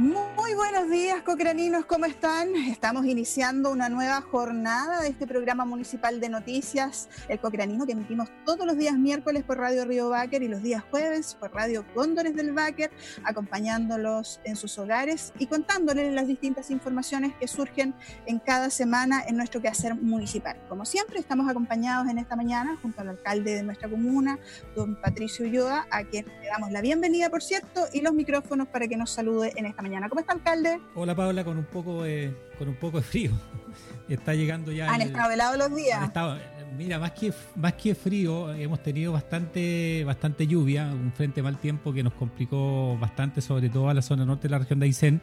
Muy buenos días, cocraninos, ¿cómo están? Estamos iniciando una nueva jornada de este programa municipal de noticias, el Cocranino, que emitimos todos los días miércoles por Radio Río Báquer y los días jueves por Radio Cóndores del Báquer, acompañándolos en sus hogares y contándoles las distintas informaciones que surgen en cada semana en nuestro quehacer municipal. Como siempre, estamos acompañados en esta mañana junto al alcalde de nuestra comuna, don Patricio Ulloa, a quien le damos la bienvenida, por cierto, y los micrófonos para que nos salude en esta mañana. ¿Cómo está, alcalde? Hola, Paula, con un poco de, con un poco de frío. Está llegando ya. ¿Han estado helados los días? Estado, mira, más que, más que frío, hemos tenido bastante, bastante lluvia, un frente mal tiempo que nos complicó bastante, sobre todo a la zona norte de la región de Aysén.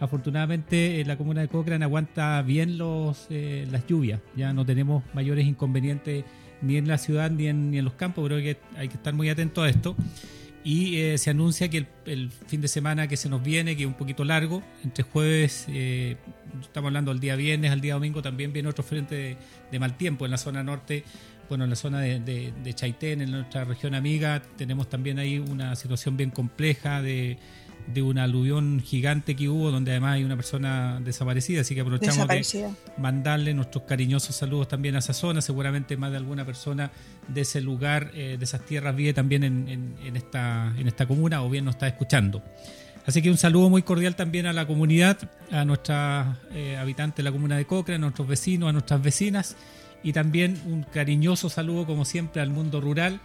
Afortunadamente, la comuna de Cochrane aguanta bien los, eh, las lluvias. Ya no tenemos mayores inconvenientes ni en la ciudad ni en, ni en los campos. Creo que hay que estar muy atento a esto y eh, se anuncia que el, fin de semana que se nos viene, que es un poquito largo, entre jueves, eh, estamos hablando del día viernes, al día domingo, también viene otro frente de, mal tiempo en la zona norte, bueno, en la zona de, de Chaitén, en nuestra región amiga, tenemos también ahí una situación bien compleja de de un aluvión gigante que hubo, donde además hay una persona desaparecida, así que aprovechamos de mandarle nuestros cariñosos saludos también a esa zona, seguramente más de alguna persona de ese lugar, eh, de esas tierras vive también en, en, esta, en esta comuna o bien nos está escuchando. Así que un saludo muy cordial también a la comunidad, a nuestras eh, habitantes de la comuna de Cocra, a nuestros vecinos, a nuestras vecinas y también un cariñoso saludo como siempre al mundo rural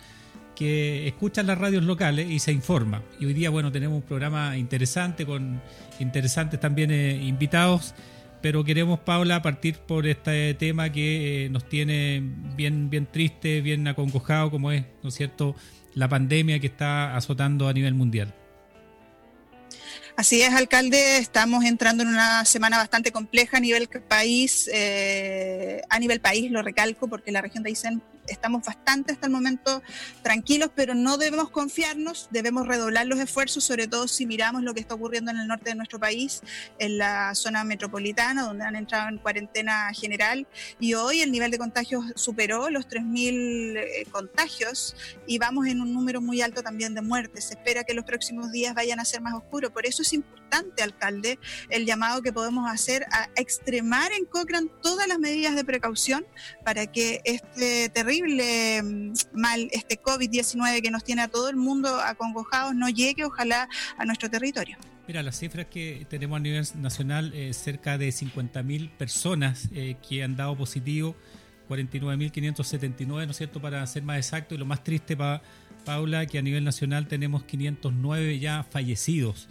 que escuchan las radios locales y se informa. Y hoy día, bueno, tenemos un programa interesante con interesantes también eh, invitados, pero queremos, Paula, partir por este tema que eh, nos tiene bien, bien triste, bien acongojado, como es, ¿no es cierto?, la pandemia que está azotando a nivel mundial. Así es, alcalde, estamos entrando en una semana bastante compleja a nivel país, eh, a nivel país, lo recalco, porque la región de Aysén estamos bastante hasta el momento tranquilos, pero no debemos confiarnos, debemos redoblar los esfuerzos, sobre todo si miramos lo que está ocurriendo en el norte de nuestro país, en la zona metropolitana, donde han entrado en cuarentena general, y hoy el nivel de contagios superó los 3.000 eh, contagios y vamos en un número muy alto también de muertes. Se espera que los próximos días vayan a ser más oscuros, por eso es importante, alcalde, el llamado que podemos hacer a extremar en Cochrane todas las medidas de precaución para que este terrible Mm, mal este COVID-19 que nos tiene a todo el mundo acongojados no llegue ojalá a nuestro territorio. Mira, las cifras que tenemos a nivel nacional, eh, cerca de 50.000 personas eh, que han dado positivo, 49.579, ¿no es cierto?, para ser más exacto. Y lo más triste, para Paula, que a nivel nacional tenemos 509 ya fallecidos.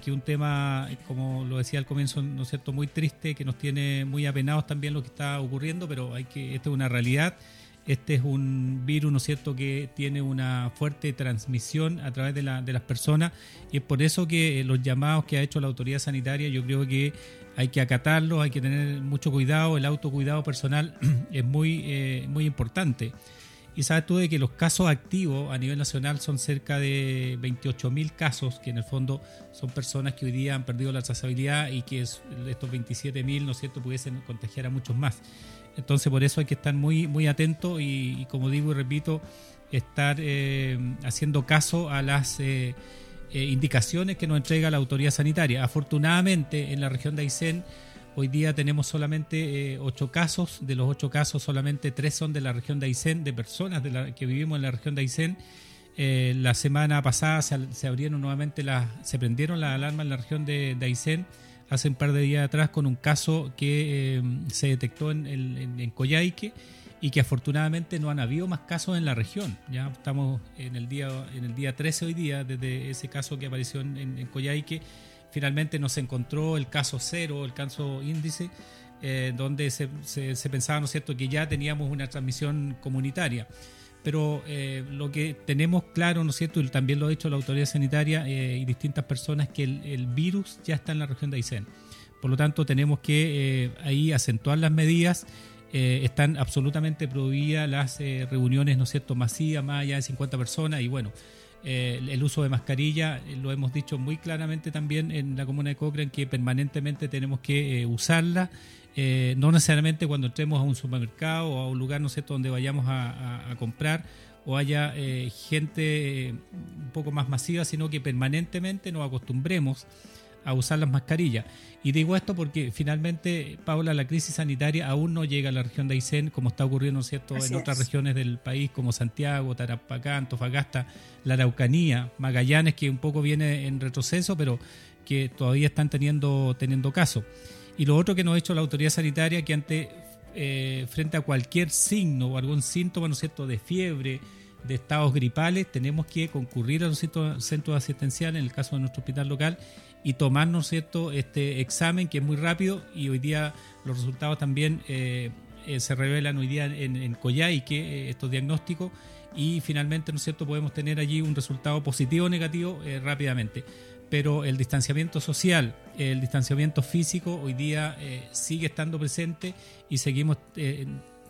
Que un tema, como lo decía al comienzo, ¿no es cierto?, muy triste, que nos tiene muy apenados también lo que está ocurriendo, pero hay que, esta es una realidad este es un virus, ¿no cierto?, que tiene una fuerte transmisión a través de, la, de las personas y es por eso que los llamados que ha hecho la autoridad sanitaria yo creo que hay que acatarlos, hay que tener mucho cuidado, el autocuidado personal es muy, eh, muy importante. Y sabes tú de que los casos activos a nivel nacional son cerca de 28 mil casos, que en el fondo son personas que hoy día han perdido la trazabilidad y que estos 27 mil, ¿no es cierto?, pudiesen contagiar a muchos más. Entonces por eso hay que estar muy, muy atentos y, como digo y repito, estar eh, haciendo caso a las eh, eh, indicaciones que nos entrega la autoridad sanitaria. Afortunadamente en la región de Aysén hoy día tenemos solamente ocho casos, de los ocho casos solamente tres son de la región de Aysén, de personas de la, que vivimos en la región de Aysén. la semana pasada se, abrieron nuevamente las, se prendieron las alarmas en la región de, de Aysén hace un par de días atrás con un caso que eh, se detectó en, en, Coyhaique y que afortunadamente no han habido más casos en la región. Ya estamos en el día en el día 13 hoy día desde ese caso que apareció en, en Coyhaique. Finalmente nos encontró el caso cero, el caso índice, eh, donde se, se, se, pensaba, ¿no cierto?, que ya teníamos una transmisión comunitaria pero eh, lo que tenemos claro, ¿no es cierto?, y también lo ha dicho la autoridad sanitaria eh, y distintas personas, que el, virus ya está en la región de Aysén. Por lo tanto, tenemos que ahí acentuar las medidas. están absolutamente prohibidas las reuniones, ¿no es cierto?, masivas, más allá de 50 personas. Y bueno, el uso de mascarilla, lo hemos dicho muy claramente también en la comuna de Cochrane, que permanentemente tenemos que usarla eh, no necesariamente cuando entremos a un supermercado o a un lugar, no sé, donde vayamos a, comprar o haya eh, gente eh, un poco más masiva, sino que permanentemente nos acostumbremos a usar las mascarillas. Y digo esto porque finalmente, Paula, la crisis sanitaria aún no llega a la región de Aysén, como está ocurriendo ¿cierto? en otras regiones del país, como Santiago, Tarapacá, Antofagasta, la Araucanía, Magallanes, que un poco viene en retroceso, pero que todavía están teniendo, teniendo caso. Y lo otro que nos ha hecho la autoridad sanitaria, que ante, eh, frente a cualquier signo o algún síntoma, ¿no es cierto?, de fiebre, de estados gripales, tenemos que concurrir a los centros asistenciales, en el caso de nuestro hospital local, y tomarnos cierto este examen que es muy rápido y hoy día los resultados también eh, eh, se revelan hoy día en, en Coyhai que eh, estos diagnósticos y finalmente no es cierto podemos tener allí un resultado positivo o negativo rápidamente. Pero el distanciamiento social el distanciamiento físico hoy día sigue estando presente y seguimos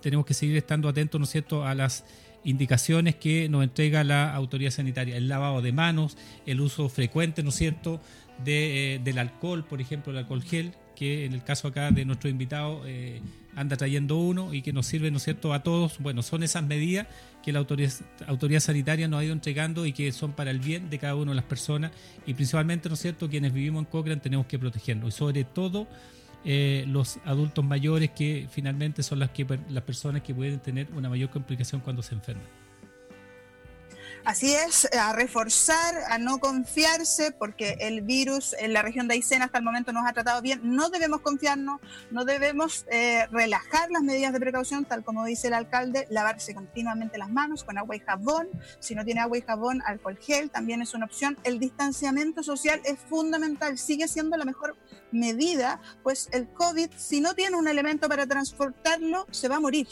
tenemos que seguir estando atentos no es cierto a las indicaciones que nos entrega la autoridad sanitaria, el lavado de manos, el uso frecuente, ¿no es cierto?, de, eh, del alcohol, por ejemplo, el alcohol gel, que en el caso acá de nuestro invitado eh, anda trayendo uno y que nos sirve, ¿no es cierto?, a todos. Bueno, son esas medidas que la autoridad, autoridad sanitaria nos ha ido entregando y que son para el bien de cada una de las personas y principalmente, ¿no es cierto?, quienes vivimos en Cochrane tenemos que protegernos y sobre todo eh, los adultos mayores que finalmente son las, que, las personas que pueden tener una mayor complicación cuando se enferman. Así es, a reforzar, a no confiarse, porque el virus en la región de Aysén hasta el momento nos ha tratado bien. No debemos confiarnos, no debemos eh, relajar las medidas de precaución, tal como dice el alcalde, lavarse continuamente las manos con agua y jabón. Si no tiene agua y jabón, alcohol gel también es una opción. El distanciamiento social es fundamental, sigue siendo la mejor medida, pues el COVID, si no tiene un elemento para transportarlo, se va a morir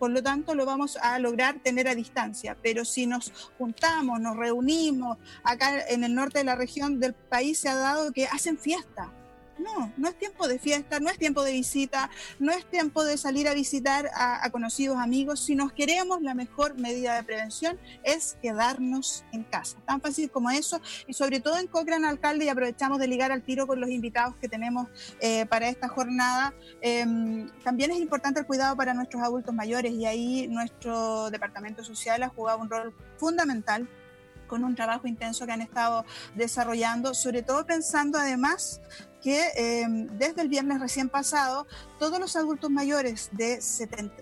por lo tanto lo vamos a lograr tener a distancia. Pero si nos juntamos, nos reunimos, acá en el norte de la región del país se ha dado que hacen fiesta, no, no es tiempo de fiesta, no es tiempo de visita, no es tiempo de salir a visitar a, conocidos amigos. Si nos queremos, la mejor medida de prevención es quedarnos en casa. Tan fácil como eso. Y sobre todo en Cochrane, alcalde, y aprovechamos de ligar al tiro con los invitados que tenemos eh, para esta jornada. Em, también es importante el cuidado para nuestros adultos mayores y ahí nuestro departamento social ha jugado un rol fundamental con un trabajo intenso que han estado desarrollando, sobre todo pensando además que em, desde el viernes recién pasado todos los adultos mayores de,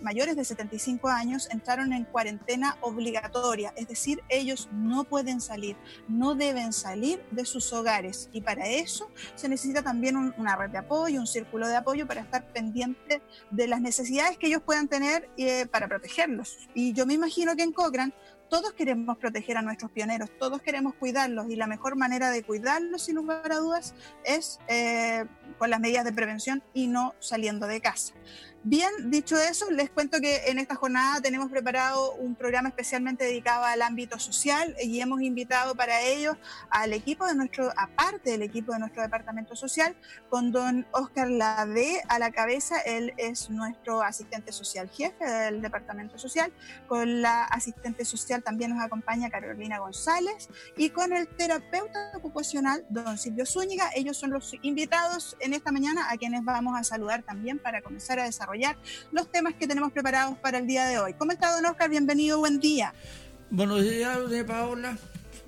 mayores de 75 años entraron en cuarentena obligatoria, es decir, ellos no pueden salir, no deben salir de sus hogares y para eso se necesita también una red de apoyo, un círculo de apoyo para estar pendiente de las necesidades que ellos puedan tener eh, para protegerlos. Y yo me imagino que en Cochrane todos queremos proteger a nuestros pioneros, todos queremos cuidarlos y la mejor manera de cuidarlos, sin lugar a dudas, es eh, con las medidas de prevención y no saliendo de casa. Bien, dicho eso, les cuento que en esta jornada tenemos preparado un programa especialmente dedicado al ámbito social y hemos invitado para ello al equipo de nuestro, aparte del equipo de nuestro departamento social, con don Oscar Lade a la cabeza. Él es nuestro asistente social jefe del departamento social. Con la asistente social también nos acompaña Carolina González y con el terapeuta ocupacional, don Silvio Zúñiga. Ellos son los invitados en esta mañana a quienes vamos a saludar también para comenzar a desarrollar los temas que tenemos preparados para el día de hoy. ¿Cómo está, don Oscar? Bienvenido, buen día. Buenos días, de Paola.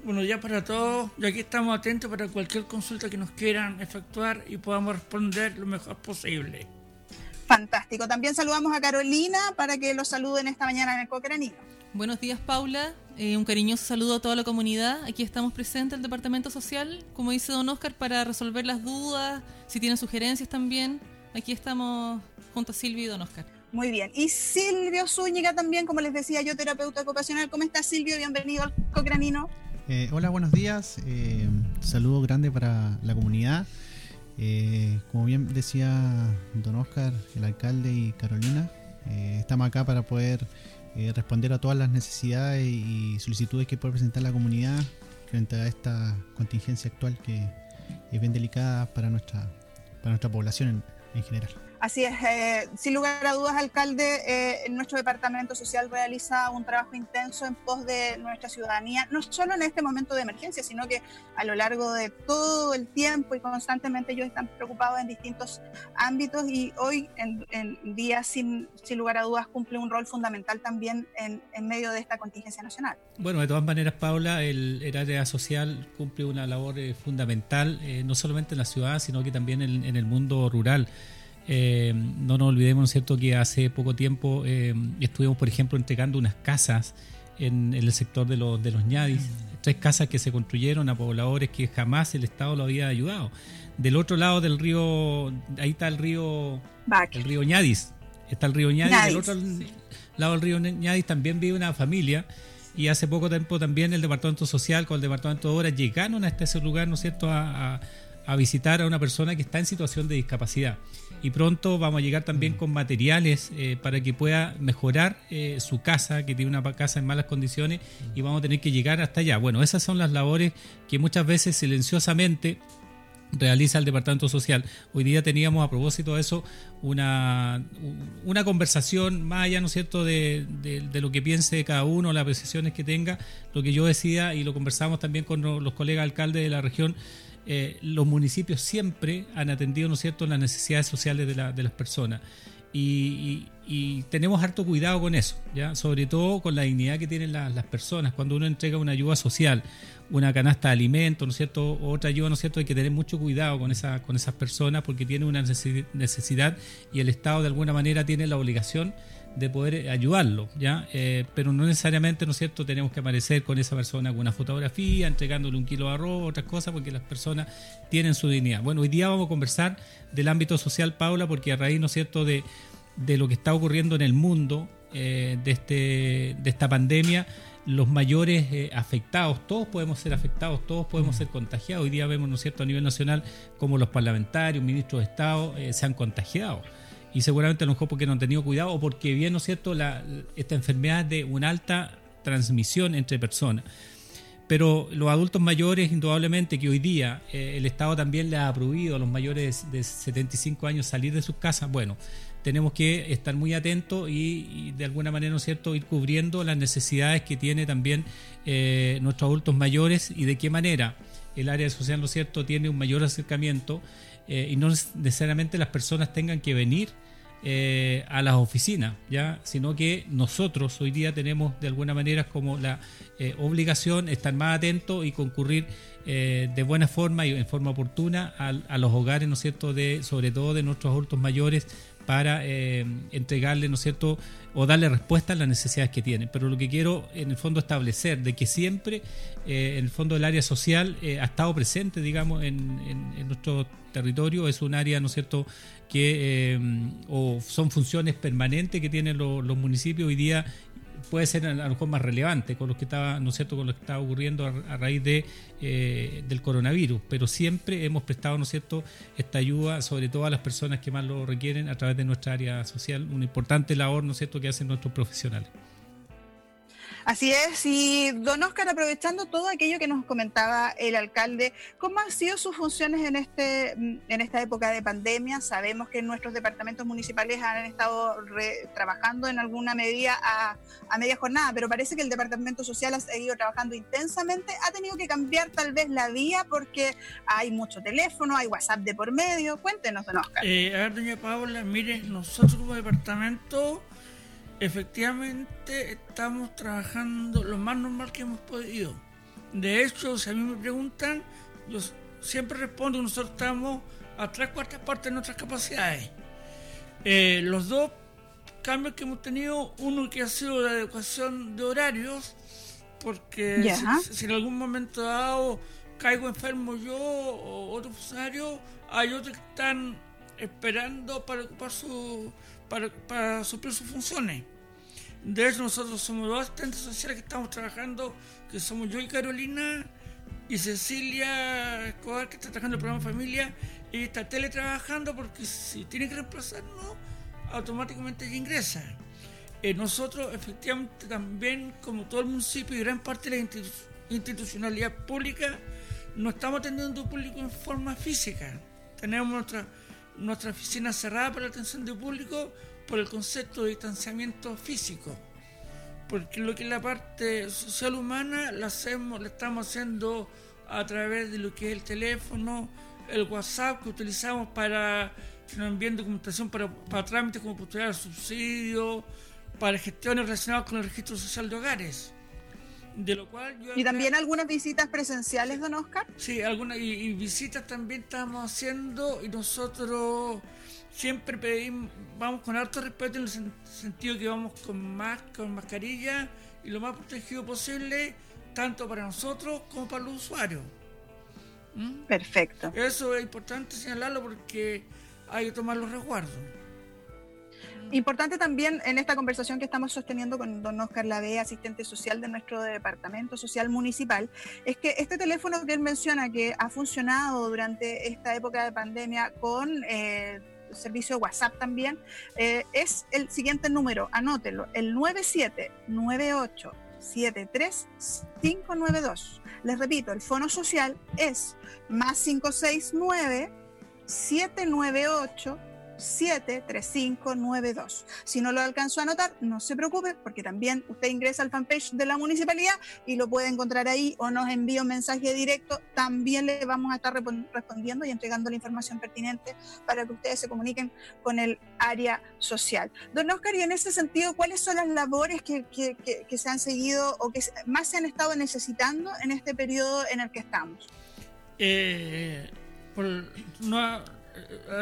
Buenos días para todos. Y aquí estamos atentos para cualquier consulta que nos quieran efectuar y podamos responder lo mejor posible. Fantástico. También saludamos a Carolina para que lo saluden esta mañana en el Cocranino. Buenos días, Paula. Eh, un cariñoso saludo a toda la comunidad. Aquí estamos presentes el Departamento Social, como dice don Oscar, para resolver las dudas, si tienen sugerencias también. Aquí estamos junto a Silvio y Don Oscar. Muy bien. Y Silvio Zúñiga también, como les decía yo, terapeuta ocupacional. ¿Cómo está Silvio? Bienvenido al Cocranino. Eh, hola, buenos días. Eh, saludo grande para la comunidad. Eh, como bien decía Don Oscar, el alcalde y Carolina, eh, estamos acá para poder responder a todas las necesidades y solicitudes que puede presentar la comunidad frente a esta contingencia actual que es bien delicada para nuestra, para nuestra población en general. Así es, eh, sin lugar a dudas, alcalde, eh, nuestro departamento social realiza un trabajo intenso en pos de nuestra ciudadanía, no solo en este momento de emergencia, sino que a lo largo de todo el tiempo y constantemente ellos están preocupados en distintos ámbitos y hoy en, día, sin, sin, lugar a dudas, cumple un rol fundamental también en, en, medio de esta contingencia nacional. Bueno, de todas maneras, Paula, el, área social cumple una labor eh, fundamental, eh, no solamente en la ciudad, sino que también en, en el mundo rural. Eh, no nos olvidemos, ¿no es cierto?, que hace poco tiempo eh, estuvimos, por ejemplo, entregando unas casas en, el sector de los, de los ñadis, tres casas que se construyeron a pobladores que jamás el Estado lo había ayudado. Del otro lado del río, ahí está el río, el río ñadis, está el río ñadis, del otro lado del río ñadis también vive una familia y hace poco tiempo también el Departamento Social con el Departamento de Obras llegaron hasta ese lugar, ¿no es cierto?, a, a visitar a una persona que está en situación de discapacidad y pronto vamos a llegar también mm. con materiales eh, para que pueda mejorar eh, su casa, que tiene una casa en malas condiciones mm. y vamos a tener que llegar hasta allá. Bueno, esas son las labores que muchas veces silenciosamente realiza el Departamento Social. Hoy día teníamos a propósito de eso una, una conversación más allá, ¿no es cierto?, de, de, lo que piense cada uno, las apreciaciones que tenga, lo que yo decía y lo conversamos también con los colegas alcaldes de la región eh, los municipios siempre han atendido, ¿no es cierto?, las necesidades sociales de, las personas. Y, tenemos harto cuidado con eso, ¿ya? sobre todo con la dignidad que tienen las personas. Cuando uno entrega una ayuda social, una canasta de alimentos, ¿no es cierto? otra ayuda, ¿no es cierto? Hay que tener mucho cuidado con, esa, con esas personas porque tienen una necesidad y el Estado de alguna manera tiene la obligación de poder ayudarlo, ¿ya? Eh, pero no necesariamente, ¿no es cierto?, tenemos que aparecer con esa persona con una fotografía, entregándole un kilo de arroz, otras cosas, porque las personas tienen su dignidad. Bueno, hoy día vamos a conversar del ámbito social, Paula, porque a raíz, ¿no es cierto?, de, de lo que está ocurriendo en el mundo, eh, de, este, de esta pandemia, los mayores eh, afectados, todos podemos ser afectados, todos podemos ser contagiados. Hoy día vemos, ¿no es cierto?, a nivel nacional, como los parlamentarios, ministros de Estado se han contagiado y seguramente a lo mejor porque no han tenido cuidado o porque bien, ¿no es cierto?, la, esta enfermedad de una alta transmisión entre personas. Pero los adultos mayores, indudablemente, que hoy día eh, el Estado también le ha prohibido a los mayores de 75 años salir de sus casas, bueno, tenemos que estar muy atentos y, de alguna manera, ¿no cierto?, ir cubriendo las necesidades que tiene también eh, nuestros adultos mayores y de qué manera el área social, ¿no es cierto?, tiene un mayor acercamiento eh, y no necesariamente las personas tengan que venir eh, a las oficinas, ya, sino que nosotros hoy día tenemos de alguna manera como la eh, obligación estar más atentos y concurrir de buena forma y en forma oportuna a, a, los hogares, ¿no es cierto?, de, sobre todo de nuestros adultos mayores para eh, entregarle, ¿no es cierto?, o darle respuesta a las necesidades que tienen. Pero lo que quiero en el fondo establecer, de que siempre eh, en el fondo el área social eh, ha estado presente, digamos, en, nuestro territorio, es un área, ¿no es cierto?, que o son funciones permanentes que tienen los municipios hoy día puede ser a lo mejor más relevante con lo que estaba, ¿no cierto?, con lo que estaba ocurriendo a, raíz de, eh, del coronavirus, pero siempre hemos prestado, ¿no cierto?, esta ayuda, sobre todo a las personas que más lo requieren a través de nuestra área social, una importante labor, ¿no es cierto?, que hacen nuestros profesionales. Así es, y don Oscar, aprovechando todo aquello que nos comentaba el alcalde, ¿cómo han sido sus funciones en, este, en esta época de pandemia? Sabemos que nuestros departamentos municipales han estado trabajando en alguna medida a, a, media jornada, pero parece que el departamento social ha seguido trabajando intensamente, ha tenido que cambiar tal vez la vía porque hay mucho teléfono, hay WhatsApp de por medio. Cuéntenos, don Oscar. Eh, a ver, doña Paula, miren, nosotros como departamento efectivamente estamos trabajando lo más normal que hemos podido. De hecho, si a mí me preguntan, yo siempre respondo que nosotros estamos a tres cuartas partes de nuestras capacidades. Eh, los dos cambios que hemos tenido, uno que ha sido la adecuación de horarios, porque si, en algún momento dado caigo enfermo yo o otro funcionario, hay otros que están esperando para ocupar su para, para suplir sus funciones. De hecho, nosotros somos dos asistentes sociales que estamos trabajando, que somos yo y Carolina, y Cecilia Escobar, que está trabajando el programa Familia, y está teletrabajando porque si tiene que reemplazarnos, automáticamente ella ingresa. Eh, nosotros, efectivamente, también, como todo el municipio y gran parte de la institucionalidad pública, no estamos atendiendo público en forma física. Tenemos nuestra nuestra oficina cerrada para la atención de público por el concepto de distanciamiento físico. Porque lo que es la parte social humana la hacemos, la estamos haciendo a través de lo que es el teléfono, el WhatsApp que utilizamos para que nos envíen documentación para, para trámites como postular subsidio, para gestiones relacionadas con el registro social de hogares. De lo cual ¿Y también algunas visitas presenciales, don Oscar? Sí, algunas y, visitas también estamos haciendo y nosotros siempre pedimos, vamos con alto respeto en el sentido que vamos con más con mascarilla y lo más protegido posible, tanto para nosotros como para los usuarios. ¿Mm? Perfecto. Eso es importante señalarlo porque hay que tomar los resguardos. Importante también en esta conversación que estamos sosteniendo con don Oscar Lave, asistente social de nuestro departamento social municipal, es que este teléfono que él menciona que ha funcionado durante esta época de pandemia con eh, servicio de WhatsApp también, eh, es el siguiente número, anótelo, el 9798 73592. Les repito, el fono social es más 569 798 73592. Si no lo alcanzó a anotar, no se preocupe, porque también usted ingresa al fanpage de la municipalidad y lo puede encontrar ahí o nos envía un mensaje directo. También le vamos a estar respondiendo y entregando la información pertinente para que ustedes se comuniquen con el área social. Don Oscar, y en ese sentido, ¿cuáles son las labores que, se han seguido o que más se han estado necesitando en este periodo en el que estamos? Eh, no, eh,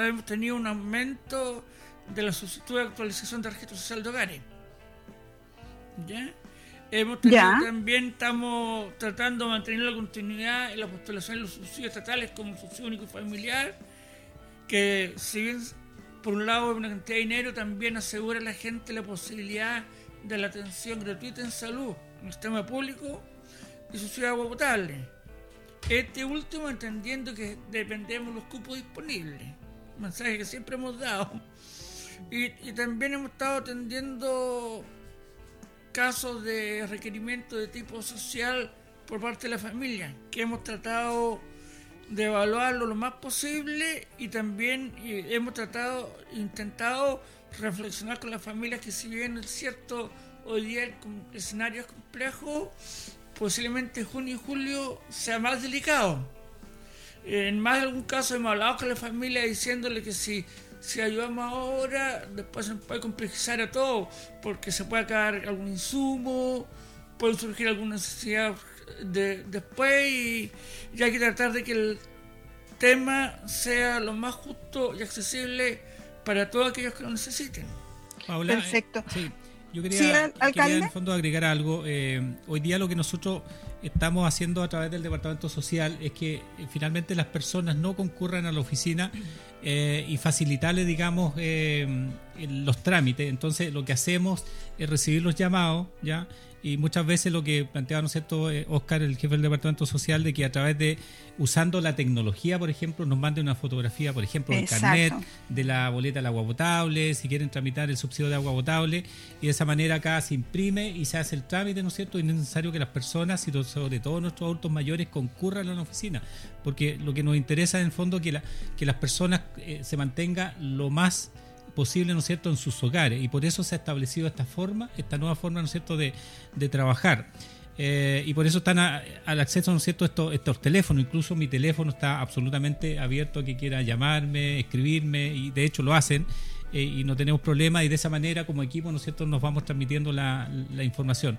hemos tenido un aumento de la solicitud de actualización de registro social de hogares. ¿Ya? Hemos tenido, también estamos tratando de mantener la continuidad en la postulación de los subsidios estatales como el subsidio único y familiar, que si bien por un lado es una cantidad de dinero, también asegura a la gente la posibilidad de la atención gratuita en salud en el sistema público y subsidio de agua potable. Este último entendiendo que dependemos de los cupos disponibles, mensaje que siempre hemos dado. Y, también hemos estado atendiendo casos de requerimiento de tipo social por parte de la familia, que hemos tratado de evaluarlo lo más posible y también hemos tratado, intentado reflexionar con las familias que si bien es cierto hoy día el escenario es complejo, posiblemente junio y julio sea más delicado. En más de algún caso hemos hablado con la familia diciéndole que si, si ayudamos ahora, después se puede complejizar a todo, porque se puede acabar algún insumo, puede surgir alguna necesidad de, después y, hay que tratar de que el tema sea lo más justo y accesible para todos aquellos que lo necesiten. Perfecto. Yo quería, en el fondo agregar algo. Eh, hoy día lo que nosotros estamos haciendo a través del Departamento Social es que eh, finalmente las personas no concurran a la oficina eh, y facilitarle, digamos, los trámites. Entonces lo que hacemos es recibir los llamados, ¿ya? Y muchas veces lo que planteaba, ¿no es cierto?, eh, Oscar, el jefe del Departamento Social, de que a través de, usando la tecnología, por ejemplo, nos mande una fotografía, por ejemplo, del carnet, de la boleta del agua potable, si quieren tramitar el subsidio de agua potable, y de esa manera acá se imprime y se hace el trámite, ¿no es cierto?, y es necesario que las personas, y sobre todo nuestros adultos mayores, concurran a la oficina, porque lo que nos interesa en el fondo es que, la, que las personas eh, se mantengan lo más posible, ¿no es cierto?, en sus hogares. Y por eso se ha establecido esta forma, esta nueva forma, ¿no es cierto?, de, trabajar. Eh, y por eso están al acceso, ¿no es cierto?, estos, estos teléfonos. Incluso mi teléfono está absolutamente abierto a que quiera llamarme, escribirme, y de hecho lo hacen. Eh, y no tenemos problema y de esa manera como equipo, ¿no es cierto?, nos vamos transmitiendo la, la información.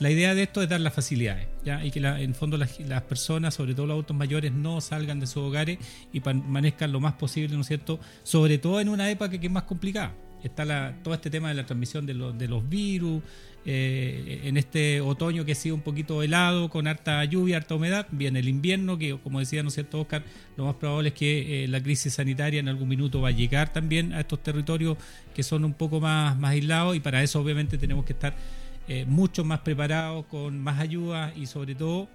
La idea de esto es dar las facilidades ¿ya? y que en fondo las, personas, sobre todo los adultos mayores, no salgan de sus hogares y permanezcan lo más posible, ¿no es cierto? Sobre todo en una época que es más complicada. Está la, todo este tema de la transmisión de, de los virus, eh, en este otoño que ha sido un poquito helado, con harta lluvia, harta humedad, viene el invierno, que como decía, ¿no es cierto, Oscar? Lo más probable es que eh, la crisis sanitaria en algún minuto va a llegar también a estos territorios que son un poco más, más aislados y para eso obviamente tenemos que estar eh, mucho más preparados, con más ayuda y sobre todo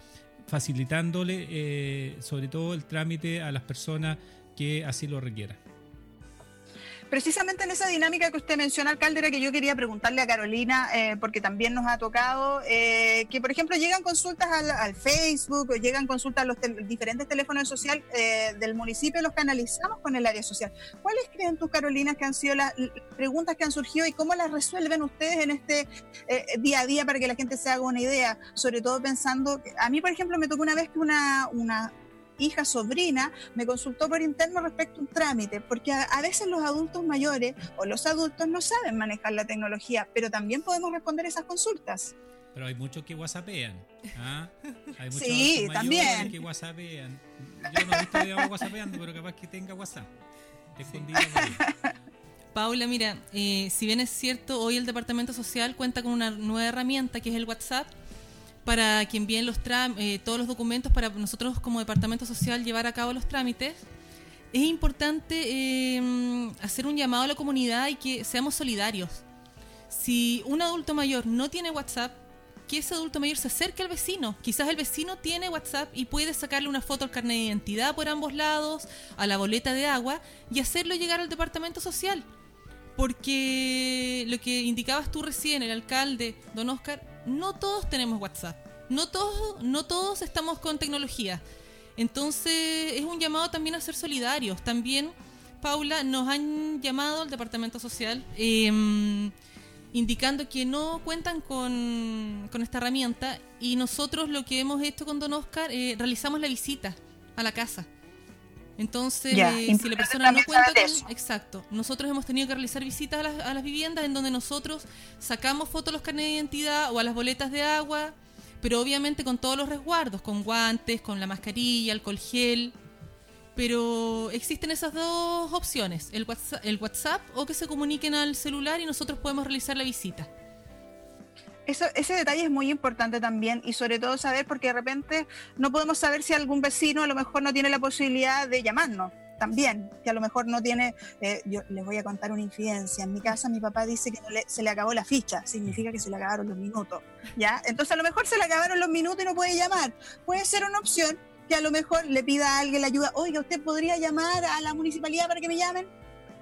facilitándole eh, sobre todo el trámite a las personas que así lo requieran. Precisamente en esa dinámica que usted menciona, alcalde, era que yo quería preguntarle a Carolina, eh, porque también nos ha tocado, eh, que por ejemplo llegan consultas al, Facebook o llegan consultas a los diferentes teléfonos sociales eh, del municipio, los canalizamos con el área social. ¿Cuáles creen tú, Carolina, que han sido las preguntas que han surgido y cómo las resuelven ustedes en este día a día para que la gente se haga una idea? Sobre todo pensando, a mí, por ejemplo, me tocó una vez que una hija, sobrina, me consultó por interno respecto a un trámite, porque a, veces los adultos mayores o los adultos no saben manejar la tecnología, pero también podemos responder esas consultas. Pero hay muchos que whatsappean. ¿ah? Hay muchos sí, también. que whatsappean. Yo no he visto digamos whatsappeando, pero capaz que tenga WhatsApp. Paula, mira, eh, si bien es cierto, hoy el Departamento Social cuenta con una nueva herramienta que es el WhatsApp, para que envíen los eh, todos los documentos para nosotros como Departamento Social llevar a cabo los trámites. Es importante em, hacer un llamado a la comunidad y que seamos solidarios. Si un adulto mayor no tiene WhatsApp, que ese adulto mayor se acerque al vecino. Quizás el vecino tiene WhatsApp y puede sacarle una foto al carnet de identidad por ambos lados, a la boleta de agua y hacerlo llegar al departamento social. Porque lo que indicabas tú recién, el alcalde, don Oscar, no todos tenemos WhatsApp. No todos, no todos estamos con tecnología. Entonces es un llamado también a ser solidarios. También, Paula, nos han llamado al Departamento Social em, indicando que no cuentan con, esta herramienta y nosotros lo que hemos hecho con Don Oscar, eh, realizamos la visita a la casa. Entonces, si la persona no cuenta con... Exacto. Nosotros hemos tenido que realizar visitas a las, a las viviendas en donde nosotros sacamos fotos a los carnes de identidad o a las boletas de agua, pero obviamente con todos los resguardos, con guantes, con la mascarilla, alcohol gel. Pero existen esas dos opciones, el WhatsApp, el WhatsApp o que se comuniquen al celular y nosotros podemos realizar la visita. Eso, ese detalle es muy importante también y sobre todo saber porque de repente no podemos saber si algún vecino a lo mejor no tiene la posibilidad de llamarnos también, que a lo mejor no tiene, eh, yo les voy a contar una infidencia, en mi casa mi papá dice que se le acabó la ficha, significa que se le acabaron los minutos, ¿ya? Entonces a lo mejor se le acabaron los minutos y no puede llamar, puede ser una opción que a lo mejor le pida a alguien la ayuda, oiga, usted podría llamar a la municipalidad para que me llamen,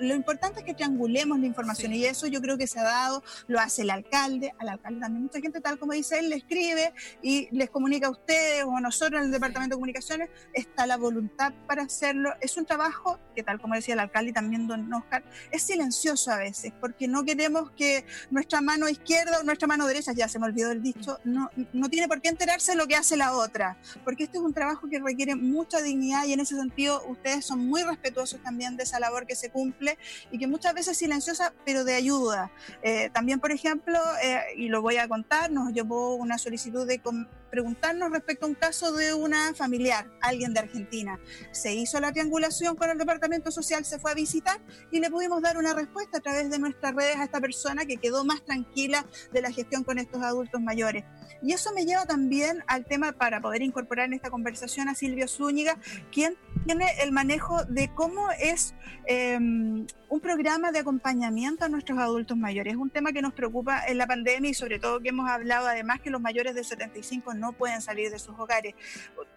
lo importante es que triangulemos la información y eso yo creo que se ha dado, lo hace el alcalde, al alcalde también mucha gente, tal como dice él, le escribe y les comunica a ustedes o a nosotros en el Departamento de Comunicaciones, está la voluntad para hacerlo. Es un trabajo que, tal como decía el alcalde y también don Oscar, es silencioso a veces, porque no queremos que nuestra mano izquierda o nuestra mano derecha, ya se me olvidó el dicho, no, no tiene por qué enterarse de lo que hace la otra, porque este es un trabajo que requiere mucha dignidad y en ese sentido ustedes son muy respetuosos también de esa labor que se cumple y que muchas veces es silenciosa, pero de ayuda. Eh, también, por ejemplo, eh, y lo voy a contar, nos llevó una solicitud de preguntarnos respecto a un caso de una familiar, alguien de Argentina. Se hizo la triangulación con el Departamento Social, se fue a visitar y le pudimos dar una respuesta a través de nuestras redes a esta persona que quedó más tranquila de la gestión con estos adultos mayores. Y eso me lleva también al tema para poder incorporar en esta conversación a Silvio Zúñiga, quien tiene el manejo de cómo es em, un programa de acompañamiento a nuestros adultos mayores. Es un tema que nos preocupa en la pandemia y sobre todo que hemos hablado además que los mayores de 75 no pueden salir de sus hogares.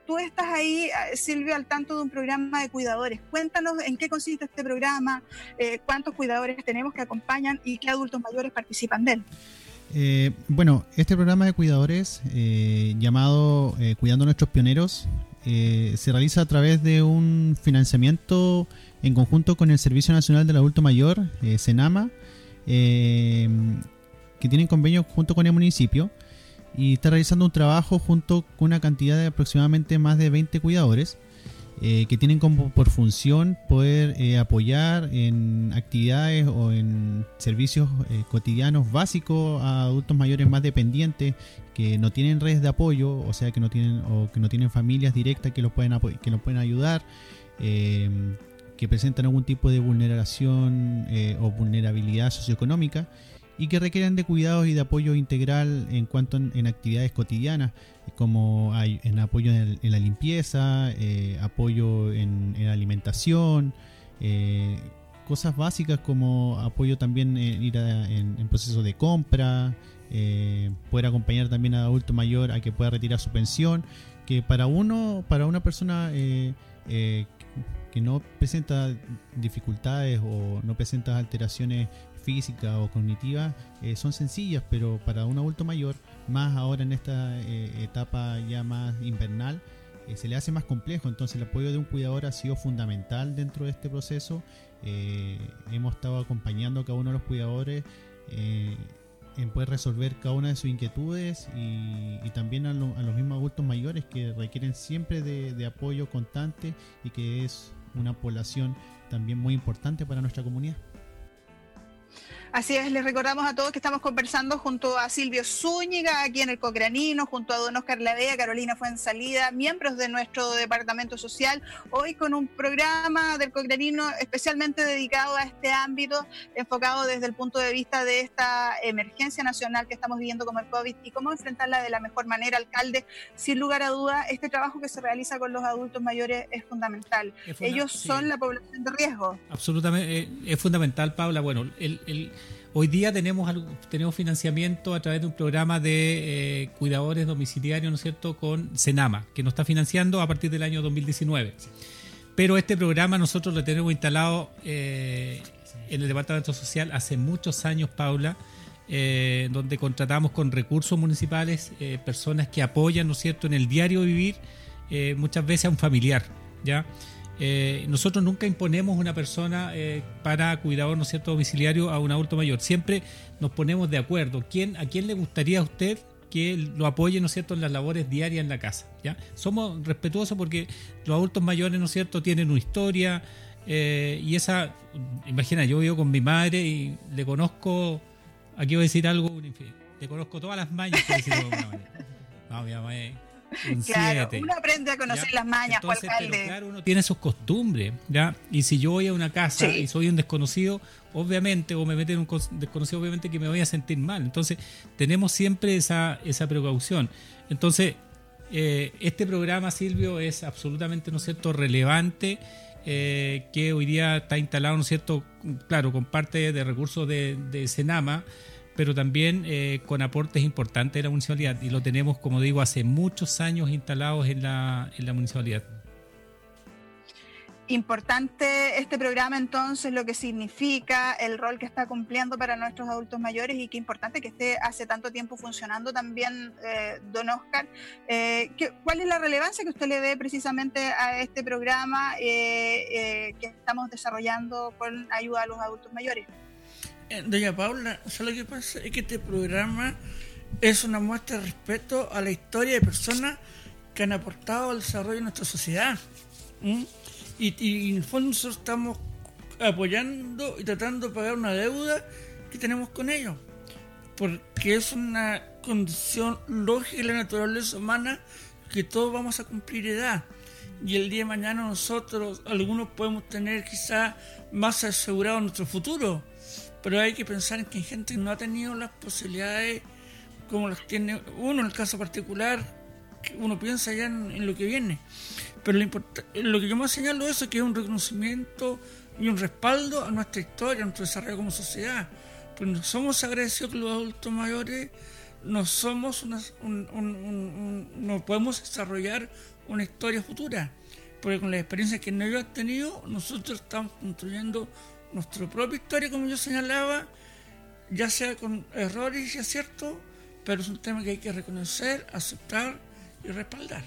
Tú estás ahí, eh, Silvio, al tanto de un programa de cuidadores. Cuéntanos en qué consiste este programa, eh, cuántos cuidadores tenemos que acompañan y qué adultos mayores participan de él. Eh, bueno, este programa de cuidadores llamado Cuidando a nuestros pioneros se realiza a través de un financiamiento en conjunto con el Servicio Nacional del Adulto Mayor, SENAMA, que tienen convenio junto con el municipio y está realizando un trabajo junto con una cantidad de aproximadamente más de 20 cuidadores eh, que tienen como por función poder eh, apoyar en actividades o en servicios eh, cotidianos básicos a adultos mayores más dependientes que no tienen redes de apoyo, o sea que no tienen o que no tienen familias directas que los pueden que los pueden ayudar, que presentan algún tipo de vulneración o vulnerabilidad socioeconómica y que requieren de cuidados y de apoyo integral en cuanto en, actividades cotidianas, como hay en apoyo en, la limpieza, eh, apoyo en, alimentación, eh, cosas básicas como apoyo también en ir en, proceso de compra, eh, poder acompañar también a adulto mayor a que pueda retirar su pensión, que para uno, para una persona que no presenta dificultades o no presenta alteraciones físicas o cognitivas eh, son sencillas, pero para un adulto mayor, más ahora en esta eh, etapa ya más invernal, eh, se le hace más complejo. Entonces el apoyo de un cuidador ha sido fundamental dentro de este proceso. hemos estado acompañando a cada uno de los cuidadores en poder resolver cada una de sus inquietudes y, también a, los mismos adultos mayores que requieren siempre de apoyo constante y que es una población también muy importante para nuestra comunidad. Así es, les recordamos a todos que estamos conversando junto a Silvio Zúñiga, aquí en el Cocranino, junto a Don Oscar Lavea, Carolina Fuensalida, miembros de nuestro departamento social, hoy con un programa del Cocranino especialmente dedicado a este ámbito, enfocado desde el punto de vista de esta emergencia nacional que estamos viviendo como el COVID y cómo enfrentarla de la mejor manera. Alcalde, sin lugar a duda, este trabajo que se realiza con los adultos mayores es fundamental. Ellos son la población de riesgo. Absolutamente, eh, es fundamental, Paula. Bueno, el Hoy día tenemos, tenemos financiamiento a través de un programa de eh, cuidadores domiciliarios, ¿no es cierto?, con Senama, que nos está financiando a partir del año 2019. Pero este programa nosotros lo tenemos instalado eh, en el Departamento Social hace muchos años, Paula, eh, donde contratamos con recursos municipales personas que apoyan, ¿no es cierto?, en el diario vivir muchas veces a un familiar, ¿ya?, eh, nosotros nunca imponemos una persona eh, para cuidador, ¿no es cierto?, domiciliario a un adulto mayor. Siempre nos ponemos de acuerdo. ¿Quién, ¿A quién le gustaría a usted que lo apoye, ¿no es cierto?, en las labores diarias en la casa. ¿ya? Somos respetuosos porque los adultos mayores, ¿no es cierto?, tienen una historia eh, y esa, imagina, yo vivo con mi madre y le conozco, aquí voy a decir algo, le conozco todas las mañas, No, mi mamá es claro, uno aprende a conocer las mañas, alcalde. claro, uno tiene sus costumbres, ¿ya? Y si yo voy a una casa y soy un desconocido, obviamente, o me meten un desconocido, obviamente que me voy a sentir mal. Entonces, tenemos siempre esa, esa precaución. Entonces, eh, este programa, Silvio, es absolutamente, ¿no es cierto?, relevante. Eh, que hoy día está instalado, ¿no es cierto?, claro, con parte de recursos de, de Senama, pero también eh, con aportes importantes de la municipalidad y lo tenemos, como digo, hace muchos años instalados en la, en la municipalidad. Importante este programa entonces, lo que significa, el rol que está cumpliendo para nuestros adultos mayores y qué importante que esté hace tanto tiempo funcionando también, eh, don Oscar. Eh, ¿Cuál es la relevancia que usted le dé precisamente a este programa que estamos desarrollando con ayuda a los adultos mayores? Eh, doña Paula, lo que pasa? Es que este programa es una muestra de respeto a la historia de personas que han aportado al desarrollo de nuestra sociedad. Y, en el fondo nosotros estamos apoyando y tratando de pagar una deuda que tenemos con ellos. Porque es una condición lógica de la naturaleza humana que todos vamos a cumplir edad. Y el día de mañana nosotros, algunos podemos tener quizá más asegurado nuestro futuro pero hay que pensar en que hay gente que no ha tenido las posibilidades como las tiene uno en el caso particular, que uno piensa ya en, lo que viene. Pero lo, lo que yo más señalo eso es que es un reconocimiento y un respaldo a nuestra historia, a nuestro desarrollo como sociedad. Pues no somos agradecidos con los adultos mayores, no somos una, no podemos desarrollar una historia futura, porque con la experiencia que ellos han tenido, nosotros estamos construyendo nuestra propia historia, como yo señalaba, ya sea con errores y aciertos, pero es un tema que hay que reconocer, aceptar y respaldar.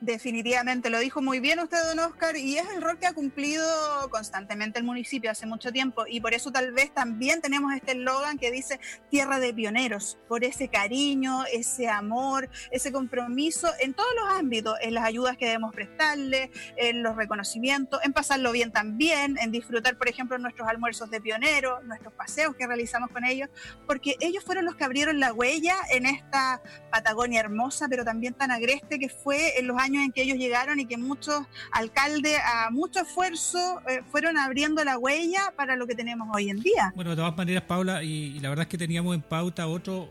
Definitivamente, lo dijo muy bien usted, don Oscar, y es el rol que ha cumplido constantemente el municipio hace mucho tiempo, y por eso tal vez también tenemos este eslogan que dice Tierra de Pioneros, por ese cariño, ese amor, ese compromiso en todos los ámbitos, en las ayudas que debemos prestarle, en los reconocimientos, en pasarlo bien también, en disfrutar, por ejemplo, nuestros almuerzos de pioneros, nuestros paseos que realizamos con ellos, porque ellos fueron los que abrieron la huella en esta Patagonia hermosa, pero también tan agreste que fue en los años en que ellos llegaron y que muchos alcaldes a mucho esfuerzo eh, fueron abriendo la huella para lo que tenemos hoy en día. Bueno, de todas maneras, Paula, y, la verdad es que teníamos en pauta otro,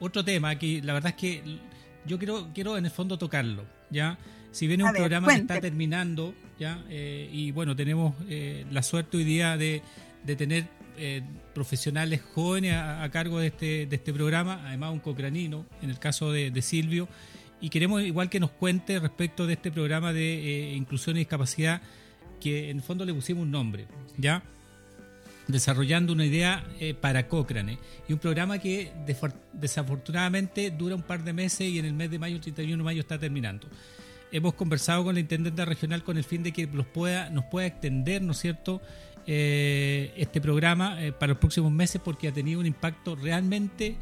otro tema que la verdad es que yo quiero, quiero en el fondo tocarlo, ¿ya? Si viene un programa que está terminando, ¿ya? Eh, y bueno, tenemos eh, la suerte hoy día de, de tener profesionales jóvenes a, cargo de este, de este programa, además un cocranino, en el caso de, de Silvio, y queremos igual que nos cuente respecto de este programa de eh, inclusión y discapacidad que en el fondo le pusimos un nombre, ¿ya? Desarrollando una idea eh, para Cochrane y un programa que desafortunadamente dura un par de meses y en el mes de mayo, 31 de mayo, está terminando. Hemos conversado con la intendente regional con el fin de que los pueda, nos pueda extender, ¿no es cierto?, eh, este programa para los próximos meses porque ha tenido un impacto realmente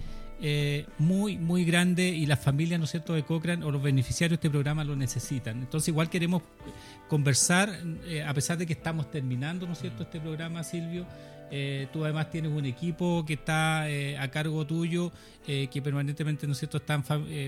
eh, muy, muy grande y las familias, ¿no cierto?, de Cochrane o los beneficiarios de este programa lo necesitan. Entonces, igual queremos conversar, eh, a pesar de que estamos terminando, ¿no es cierto?, este programa, Silvio. Eh, tú además tienes un equipo que está a cargo tuyo, que permanentemente, ¿no es cierto?, están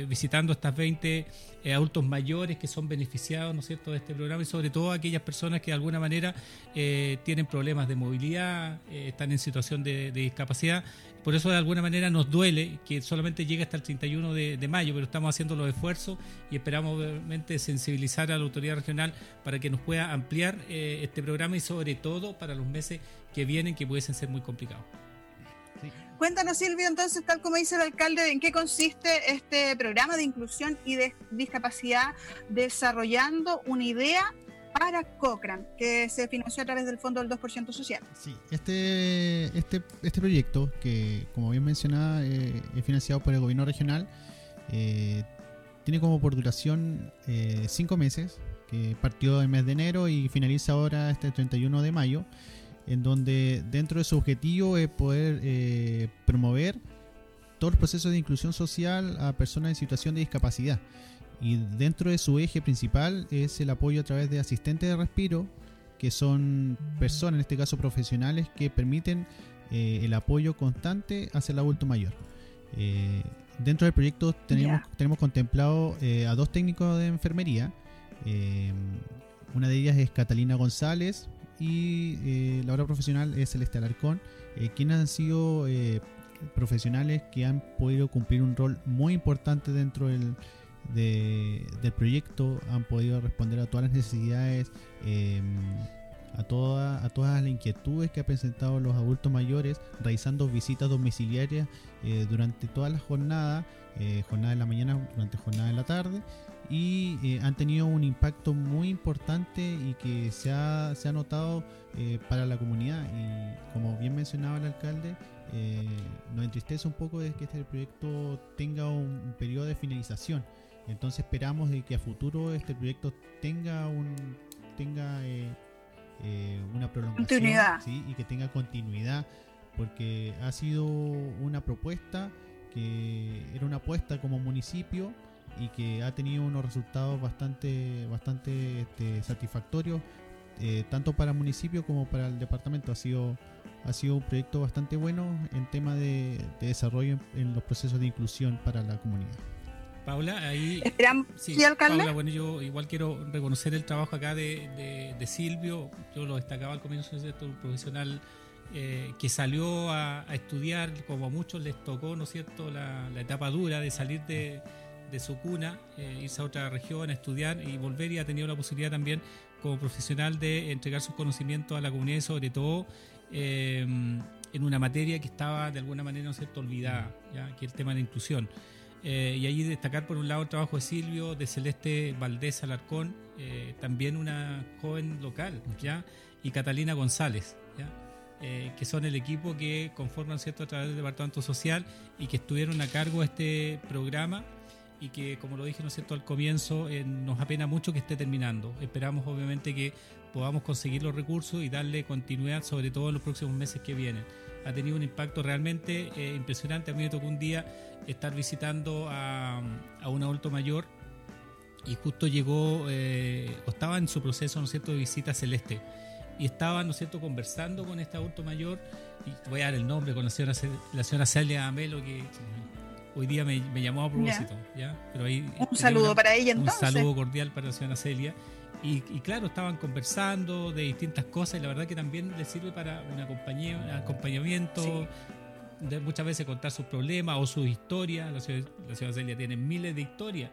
visitando estas 20 adultos mayores que son beneficiados, ¿no es cierto?, de este programa y sobre todo aquellas personas que de alguna manera tienen problemas de movilidad, están en situación de discapacidad por eso de alguna manera nos duele que solamente llegue hasta el 31 de, mayo, pero estamos haciendo los esfuerzos y esperamos obviamente sensibilizar a la autoridad regional para que nos pueda ampliar eh, este programa y sobre todo para los meses que vienen que pudiesen ser muy complicados. Cuéntanos, Silvio, entonces, tal como dice el alcalde, ¿en qué consiste este programa de inclusión y de discapacidad desarrollando una idea para Cochrane, que se financió a través del Fondo del 2% Social. Sí, este, este, este proyecto, que como bien mencionaba, eh, es financiado por el gobierno regional, eh, tiene como por duración eh, cinco meses, que partió en mes de enero y finaliza ahora este 31 de mayo, en donde dentro de su objetivo es poder promover todo el proceso de inclusión social a personas en situación de discapacidad. Y dentro de su eje principal es el apoyo a través de asistentes de respiro, que son personas, en este caso profesionales, que permiten eh, el apoyo constante hacia el adulto mayor. Eh, dentro del proyecto tenemos, tenemos contemplado eh, a dos técnicos de enfermería. una de ellas es Catalina González y la otra profesional es Celeste Alarcón, quienes han sido profesionales que han podido cumplir un rol muy importante dentro del, del proyecto han podido responder a todas las necesidades, em, a, toda, a todas las inquietudes que han presentado los adultos mayores, realizando visitas domiciliarias eh, durante toda la jornada, eh, jornada de la mañana, durante jornada de la tarde, y eh, han tenido un impacto muy importante y que se ha, se ha notado para la comunidad. Y como bien mencionaba el alcalde, nos entristece un poco de que este proyecto tenga un periodo de finalización. Entonces esperamos de que a futuro este proyecto tenga un tenga eh, eh, una prolongación y que tenga continuidad, porque ha sido una propuesta que era una apuesta como municipio y que ha tenido unos resultados bastante bastante este, satisfactorios eh, tanto para el municipio como para el departamento ha sido ha sido un proyecto bastante bueno en tema de, desarrollo en los procesos de inclusión para la comunidad. Paula, ahí. Sí, alcalde? Paula, bueno, yo igual quiero reconocer el trabajo acá de, Silvio. Yo lo destacaba al comienzo, de Un profesional eh, que salió a, estudiar, como a muchos les tocó, ¿no es cierto?, la, etapa dura de salir de, su cuna, eh, irse a otra región a estudiar y volver y ha tenido la posibilidad también como profesional de entregar sus conocimientos a la comunidad sobre todo eh, en una materia que estaba de alguna manera, ¿no es cierto?, olvidada, ¿ya? que es el tema de la inclusión. Eh, y allí destacar por un lado el trabajo de Silvio, de Celeste Valdés Alarcón, eh, también una joven local, ¿ya? y Catalina González, que son el equipo que conforman ¿cierto? a través del Departamento Social y que estuvieron a cargo de este programa y que, como lo dije ¿no cierto? al comienzo, nos apena mucho que esté terminando. Esperamos obviamente que podamos conseguir los recursos y darle continuidad, sobre todo en los próximos meses que vienen. Ha tenido un impacto realmente impresionante. A mí me tocó un día estar visitando a, un adulto mayor y justo llegó, eh, o estaba en su proceso, ¿no cierto?, de visita celeste. Y estaba, ¿no cierto?, conversando con este adulto mayor, y voy a dar el nombre, con la señora, la señora Celia Amelo, que hoy día me, llamó a propósito, ¿ya? Pero ahí, un saludo para ella entonces. Un saludo cordial para la señora Celia. Y, claro, estaban conversando de distintas cosas y la verdad que también le sirve para un acompañamiento, muchas veces contar sus problemas o sus historias. La ciudad, Celia tiene miles de historias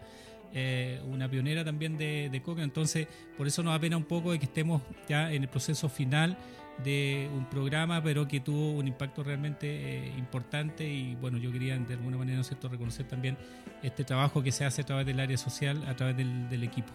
eh, una pionera también de, de Cochrane. Entonces, por eso nos apena un poco de que estemos ya en el proceso final de un programa, pero que tuvo un impacto realmente eh, importante y bueno, yo quería de alguna manera, ¿no es cierto?, reconocer también este trabajo que se hace a través del área social, a través del, del equipo.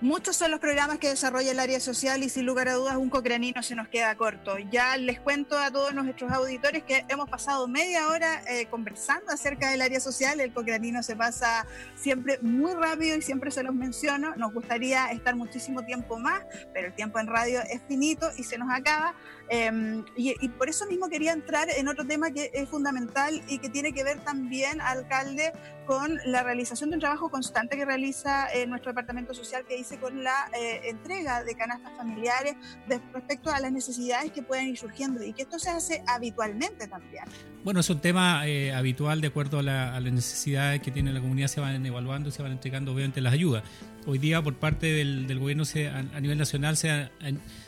Muchos son los programas que desarrolla el área social y sin lugar a dudas un cocranino se nos queda corto. Ya les cuento a todos nuestros auditores que hemos pasado media hora eh, conversando acerca del área social. El cocranino se pasa siempre muy rápido y siempre se los menciono. Nos gustaría estar muchísimo tiempo más, pero el tiempo en radio es finito y se nos acaba. Eh, y, y, por eso mismo quería entrar en otro tema que es fundamental y que tiene que ver también, alcalde, con la realización de un trabajo constante que realiza eh, nuestro departamento social que dice con la eh, entrega de canastas familiares de, respecto a las necesidades que pueden ir surgiendo y que esto se hace habitualmente también. Bueno, es un tema eh, habitual de acuerdo a, la, a, las necesidades que tiene la comunidad, se van evaluando y se van entregando obviamente las ayudas. Hoy día por parte del, del gobierno se, a, a, nivel nacional se ha,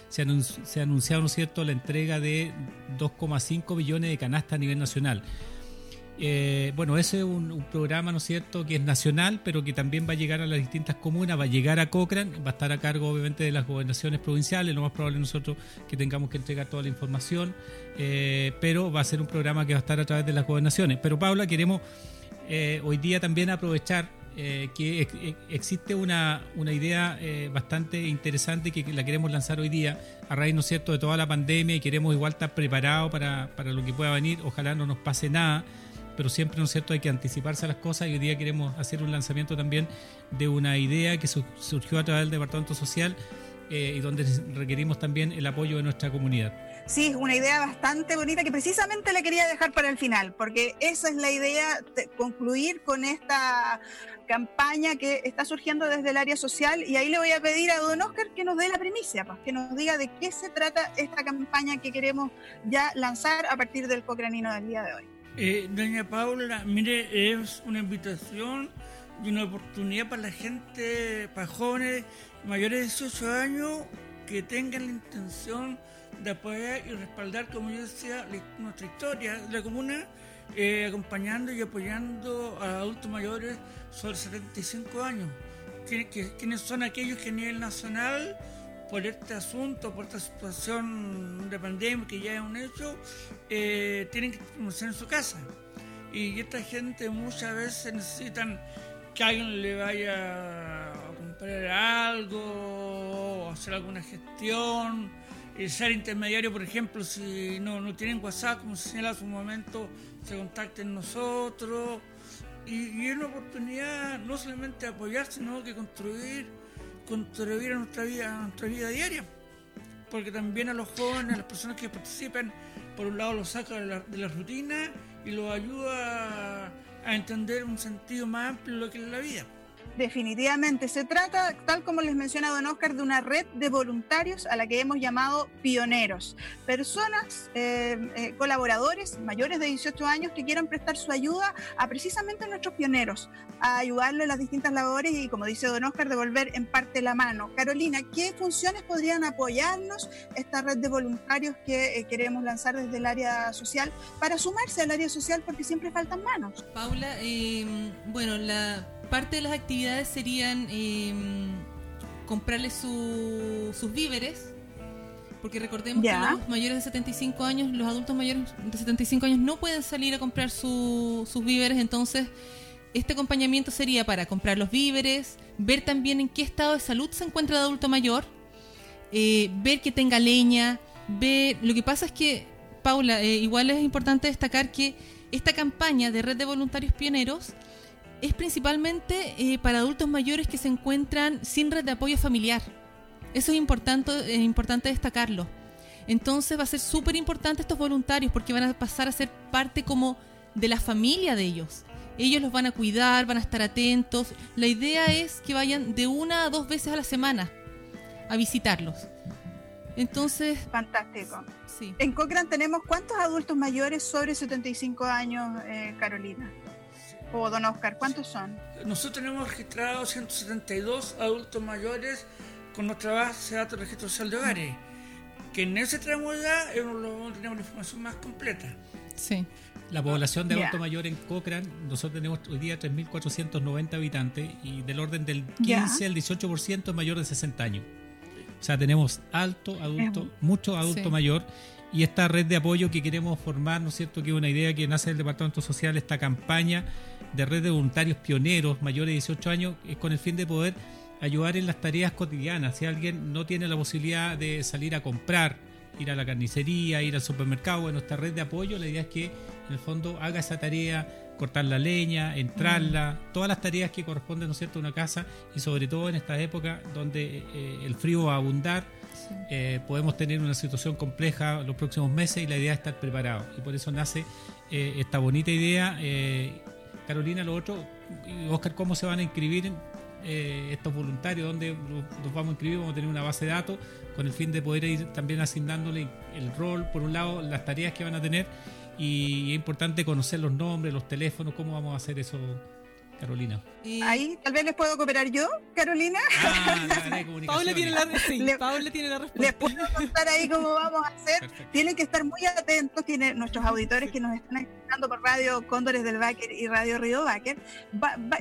se, anun se ha anunciado, ¿no cierto?, la entrega de 2,5 billones de canastas a nivel nacional. Eh, bueno, ese es un, un, programa, ¿no cierto?, que es nacional, pero que también va a llegar a las distintas comunas, va a llegar a Cochrane, va a estar a cargo, obviamente, de las gobernaciones provinciales. Lo más probable nosotros que tengamos que entregar toda la información, eh, pero va a ser un programa que va a estar a través de las gobernaciones. Pero, Paula, queremos eh, hoy día también aprovechar eh, que ex existe una, una idea eh, bastante interesante que la queremos lanzar hoy día a raíz, ¿no cierto?, de toda la pandemia y queremos igual estar preparados para, para lo que pueda venir. Ojalá no nos pase nada pero siempre, ¿no es cierto?, hay que anticiparse a las cosas y hoy día queremos hacer un lanzamiento también de una idea que su surgió a través del Departamento Social eh, y donde requerimos también el apoyo de nuestra comunidad. Sí, es una idea bastante bonita que precisamente la quería dejar para el final, porque esa es la idea, de concluir con esta campaña que está surgiendo desde el área social y ahí le voy a pedir a don Oscar que nos dé la primicia, pues, que nos diga de qué se trata esta campaña que queremos ya lanzar a partir del Cocranino del día de hoy. Eh, doña Paula, mire, es una invitación y una oportunidad para la gente, para jóvenes mayores de 18 años que tengan la intención de apoyar y respaldar, como yo decía, nuestra historia de la comuna, eh, acompañando y apoyando a adultos mayores sobre 75 años. ¿Quiénes son aquellos que a nivel nacional por este asunto, por esta situación de pandemia que ya es un hecho, eh, tienen que permanecer en su casa. Y esta gente muchas veces necesitan que alguien le vaya a comprar algo, hacer alguna gestión, y ser intermediario, por ejemplo, si no, no tienen WhatsApp, como se señala hace un momento, se contacten nosotros. Y, es una oportunidad no solamente de apoyar, sino que construir contribuir a nuestra vida, a nuestra vida diaria. Porque también a los jóvenes, a las personas que participan, por un lado los saca de la, de la rutina y los ayuda a, a entender un sentido más amplio de lo que es la vida. Definitivamente, se trata, tal como les menciona don Oscar, de una red de voluntarios a la que hemos llamado pioneros. Personas, eh, eh, colaboradores mayores de 18 años que quieran prestar su ayuda a precisamente nuestros pioneros, a ayudarle en las distintas labores y, como dice don Oscar, devolver en parte la mano. Carolina, ¿qué funciones podrían apoyarnos esta red de voluntarios que eh, queremos lanzar desde el área social para sumarse al área social porque siempre faltan manos? Paula, bueno, la parte de las actividades serían eh, comprarles su, sus víveres, porque recordemos que los mayores de 75 años, los adultos mayores de 75 años no pueden salir a comprar su, sus víveres, entonces este acompañamiento sería para comprar los víveres, ver también en qué estado de salud se encuentra el adulto mayor, eh, ver que tenga leña, ver... Lo que pasa es que, Paula, eh, igual es importante destacar que esta campaña de red de voluntarios pioneros es principalmente eh, para adultos mayores que se encuentran sin red de apoyo familiar. Eso es importante, es importante destacarlo. Entonces va a ser súper importante estos voluntarios porque van a pasar a ser parte como de la familia de ellos. Ellos los van a cuidar, van a estar atentos. La idea es que vayan de una a dos veces a la semana a visitarlos. Entonces... Fantástico. Sí. En Cochrane tenemos cuántos adultos mayores sobre 75 años, eh, Carolina? O don Oscar, ¿cuántos son? Nosotros tenemos registrados 172 adultos mayores con nuestra base de datos de registro social de hogares, que en ese tramo ya tenemos la información más completa. Sí. La población de adulto mayor en Cochrane, nosotros tenemos hoy día 3.490 habitantes y del orden del 15 al 18% es mayor de 60 años. O sea, tenemos alto adulto, mucho adulto mayor y esta red de apoyo que queremos formar, ¿no es cierto? Que es una idea que nace del Departamento Social, esta campaña de red de voluntarios pioneros mayores de 18 años, es con el fin de poder ayudar en las tareas cotidianas. Si alguien no tiene la posibilidad de salir a comprar, ir a la carnicería, ir al supermercado, en nuestra red de apoyo, la idea es que en el fondo haga esa tarea, cortar la leña, entrarla, todas las tareas que corresponden ¿no es cierto? a una casa y sobre todo en esta época donde eh, el frío va a abundar, eh, podemos tener una situación compleja los próximos meses y la idea es estar preparado y por eso nace eh, esta bonita idea. Carolina, lo otro, Oscar, ¿cómo se van a inscribir estos voluntarios? ¿Dónde los vamos a inscribir? Vamos a tener una base de datos con el fin de poder ir también asignándole el rol, por un lado, las tareas que van a tener y es importante conocer los nombres, los teléfonos, cómo vamos a hacer eso Carolina. Ahí tal vez les puedo cooperar yo, Carolina. Ah, Paula, tiene la, tiene la respuesta. Les puedo contar ahí cómo vamos a hacer. Tienen que estar muy atentos, tienen nuestros auditores que nos están escuchando por Radio Cóndores del Báquer y Radio Río Báquer.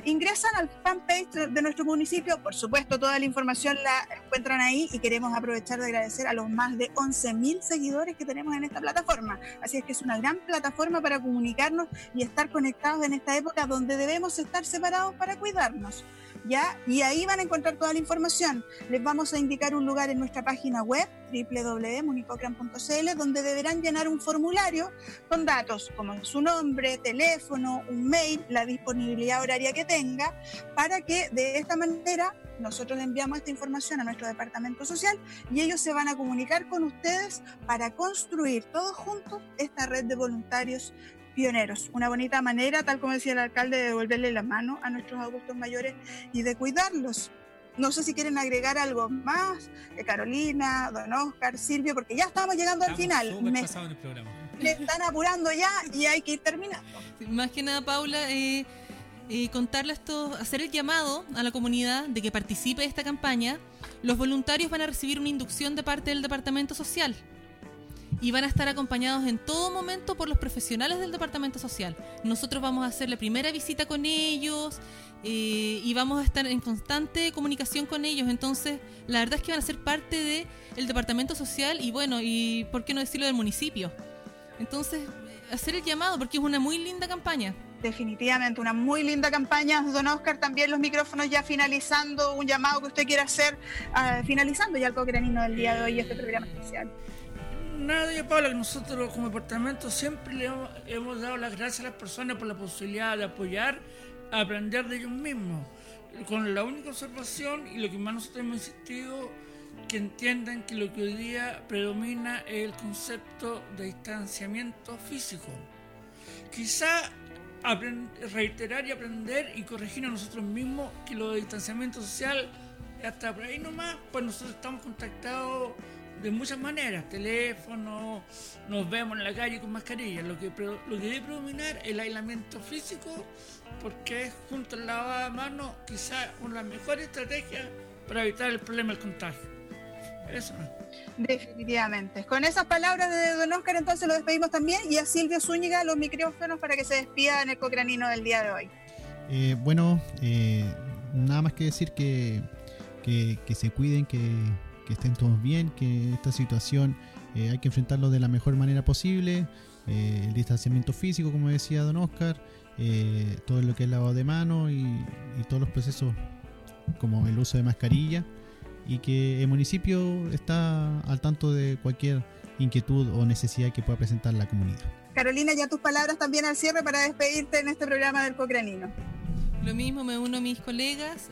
ingresan al fanpage de nuestro municipio. Por supuesto, toda la información la encuentran ahí y queremos aprovechar de agradecer a los más de 11.000 seguidores que tenemos en esta plataforma. Así es que es una gran plataforma para comunicarnos y estar conectados en esta época donde debemos estar separados para cuidarnos. ¿Ya? Y ahí van a encontrar toda la información. Les vamos a indicar un lugar en nuestra página web www.municocran.cl donde deberán llenar un formulario con datos como su nombre, teléfono, un mail, la disponibilidad horaria que tenga, para que de esta manera nosotros enviamos esta información a nuestro departamento social y ellos se van a comunicar con ustedes para construir todos juntos esta red de voluntarios pioneros. Una bonita manera, tal como decía el alcalde, de devolverle la mano a nuestros adultos mayores y de cuidarlos. No sé si quieren agregar algo más, eh, Carolina, don Oscar, Silvio, porque ya estamos llegando al final. Me, están apurando ya y hay que ir terminando. Más que nada, Paula, eh, eh, contarle esto, hacer el llamado a la comunidad de que participe de esta campaña. Los voluntarios van a recibir una inducción de parte del Departamento Social y van a estar acompañados en todo momento por los profesionales del departamento social. Nosotros vamos a hacer la primera visita con ellos eh, y vamos a estar en constante comunicación con ellos. Entonces, la verdad es que van a ser parte del el departamento social y bueno, y por qué no decirlo del municipio. Entonces, hacer el llamado porque es una muy linda campaña. Definitivamente, una muy linda campaña. Don Oscar, también los micrófonos ya finalizando, un llamado que usted quiera hacer, ah, finalizando ya el cocranino del día de hoy, este programa especial. Nada, Paula, nosotros como departamento siempre le hemos, dado las gracias a las personas por la posibilidad de apoyar, aprender de ellos mismos. Con la única observación y lo que más nosotros hemos insistido, que entiendan que lo que hoy día predomina es el concepto de distanciamiento físico. Quizá reiterar y aprender y corregir a nosotros mismos que lo de distanciamiento social, hasta por ahí nomás, pues nosotros estamos contactados de muchas maneras, teléfono, nos vemos en la calle con mascarilla. Lo que, lo que debe predominar es el aislamiento físico, porque es junto al lavado de manos quizás una de las mejores estrategias para evitar el problema del contagio. Eso. Definitivamente. Con esas palabras de Don Oscar, entonces lo despedimos también y a Silvio Zúñiga los micrófonos para que se despida en el cocranino del día de hoy. Eh, bueno, eh, nada más que decir que, que, que se cuiden, que, que estén todos bien, que esta situación eh, hay que enfrentarlo de la mejor manera posible, eh, el distanciamiento físico, como decía don Oscar, eh, todo lo que es lavado de mano y, todos los procesos como el uso de mascarilla y que el municipio está al tanto de cualquier inquietud o necesidad que pueda presentar la comunidad. Carolina, ya tus palabras también al cierre para despedirte en este programa del Cocranino. Lo mismo, me uno a mis colegas,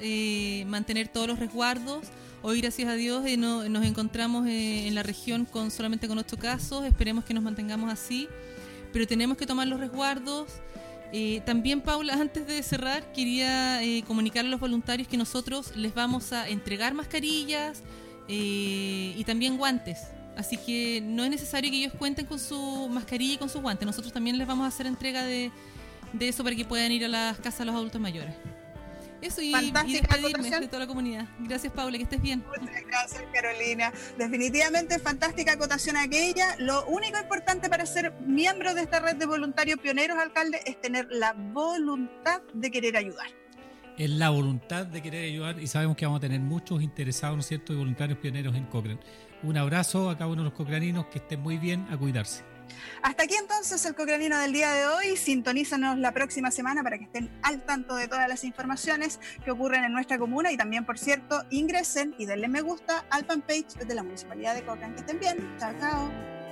mantener todos los resguardos, Hoy, gracias a Dios, eh, nos encontramos eh, en la región con solamente con ocho casos. Esperemos que nos mantengamos así. Pero tenemos que tomar los resguardos. Eh, también, Paula, antes de cerrar, quería comunicar a los voluntarios que nosotros les vamos a entregar mascarillas y también guantes. Así que no es necesario que ellos cuenten con su mascarilla y con sus guantes. Nosotros también les vamos a hacer entrega de, de eso para que puedan ir a las casas de los adultos mayores. Eso y, y Fantástica despedirme acotación. de toda la comunidad. Gracias, Paula, que estés bien. Muchas gracias, Carolina. Definitivamente fantástica acotación aquella. Lo único importante para ser miembro de esta red de voluntarios pioneros, alcalde, es tener la voluntad de querer ayudar. Es la voluntad de querer ayudar y sabemos que vamos a tener muchos interesados, ¿no es cierto?, y voluntarios pioneros en Cochrane. Un abrazo a cada uno de los cochraninos, que estén muy bien, a cuidarse. Hasta aquí entonces el Cocranino del día de hoy. Sintonízanos la próxima semana para que estén al tanto de todas las informaciones que ocurren en nuestra comuna y también, por cierto, ingresen y denle me gusta al fanpage de la Municipalidad de Cochrane. Que estén bien. Chao, chao.